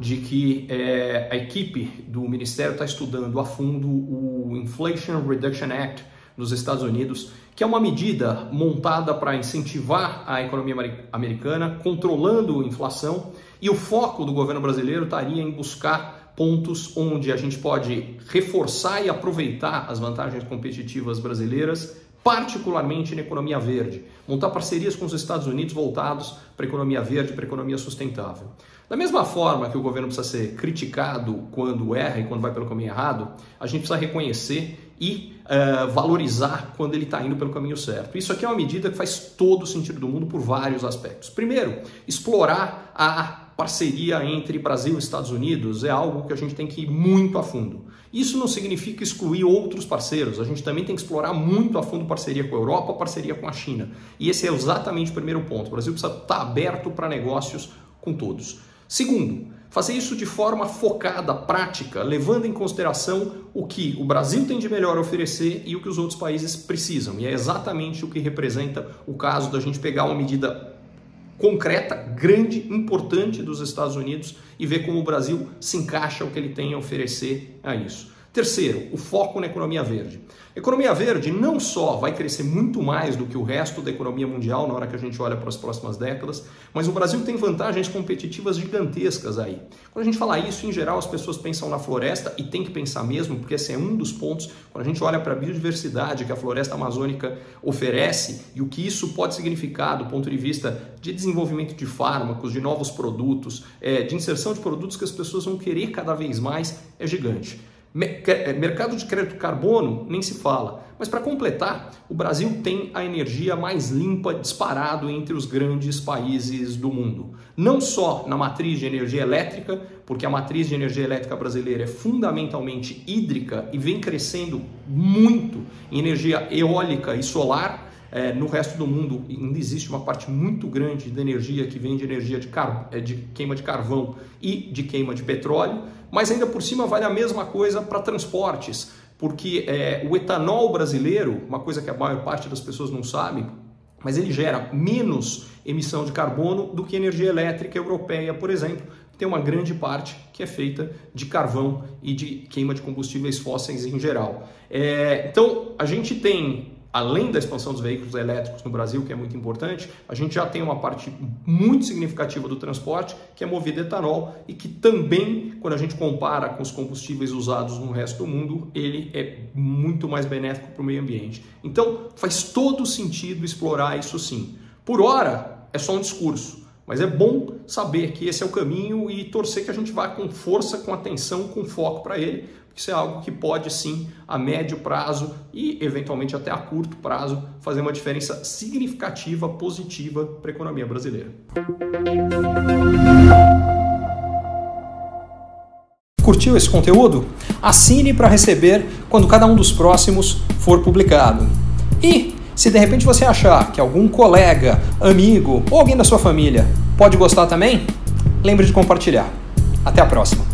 de que é, a equipe do ministério está estudando a fundo o Inflation Reduction Act nos Estados Unidos, que é uma medida montada para incentivar a economia americana, controlando a inflação, e o foco do governo brasileiro estaria em buscar pontos onde a gente pode reforçar e aproveitar as vantagens competitivas brasileiras particularmente na economia verde, montar parcerias com os Estados Unidos voltados para a economia verde, para a economia sustentável. Da mesma forma que o governo precisa ser criticado quando erra e quando vai pelo caminho errado, a gente precisa reconhecer e uh, valorizar quando ele está indo pelo caminho certo. Isso aqui é uma medida que faz todo o sentido do mundo por vários aspectos. Primeiro, explorar a parceria entre Brasil e Estados Unidos é algo que a gente tem que ir muito a fundo. Isso não significa excluir outros parceiros, a gente também tem que explorar muito a fundo parceria com a Europa, parceria com a China. E esse é exatamente o primeiro ponto. O Brasil precisa estar aberto para negócios com todos. Segundo, fazer isso de forma focada, prática, levando em consideração o que o Brasil tem de melhor a oferecer e o que os outros países precisam. E é exatamente o que representa o caso da gente pegar uma medida concreta, grande, importante dos Estados Unidos e ver como o Brasil se encaixa o que ele tem a oferecer a isso. Terceiro, o foco na economia verde. Economia verde não só vai crescer muito mais do que o resto da economia mundial na hora que a gente olha para as próximas décadas, mas o Brasil tem vantagens competitivas gigantescas aí. Quando a gente fala isso, em geral, as pessoas pensam na floresta e tem que pensar mesmo, porque esse é um dos pontos. Quando a gente olha para a biodiversidade que a floresta amazônica oferece e o que isso pode significar do ponto de vista de desenvolvimento de fármacos, de novos produtos, é, de inserção de produtos que as pessoas vão querer cada vez mais, é gigante. É, mercado de crédito carbono nem se fala. Mas para completar, o Brasil tem a energia mais limpa disparado entre os grandes países do mundo. Não só na matriz de energia elétrica, porque a matriz de energia elétrica brasileira é fundamentalmente hídrica e vem crescendo muito em energia eólica e solar. É, no resto do mundo ainda existe uma parte muito grande de energia que vem de energia de, car... É, de queima de carvão e de queima de petróleo, mas ainda por cima vale a mesma coisa para transportes, porque é, o etanol brasileiro, uma coisa que a maior parte das pessoas não sabe, mas ele gera menos emissão de carbono do que energia elétrica europeia, por exemplo, tem uma grande parte que é feita de carvão e de queima de combustíveis fósseis em geral. É, então, a gente tem além da expansão dos veículos elétricos no Brasil, que é muito importante, a gente já tem uma parte muito significativa do transporte que é movida a etanol e que também, quando a gente compara com os combustíveis usados no resto do mundo, ele é muito mais benéfico para o meio ambiente. Então, faz todo sentido explorar isso sim. Por hora, é só um discurso. Mas é bom saber que esse é o caminho e torcer que a gente vá com força, com atenção, com foco para ele, isso é algo que pode sim, a médio prazo e eventualmente até a curto prazo, fazer uma diferença significativa, positiva para a economia brasileira. Curtiu esse conteúdo? Assine para receber quando cada um dos próximos for publicado. E se de repente você achar que algum colega, amigo ou alguém da sua família pode gostar também, lembre de compartilhar. Até a próxima!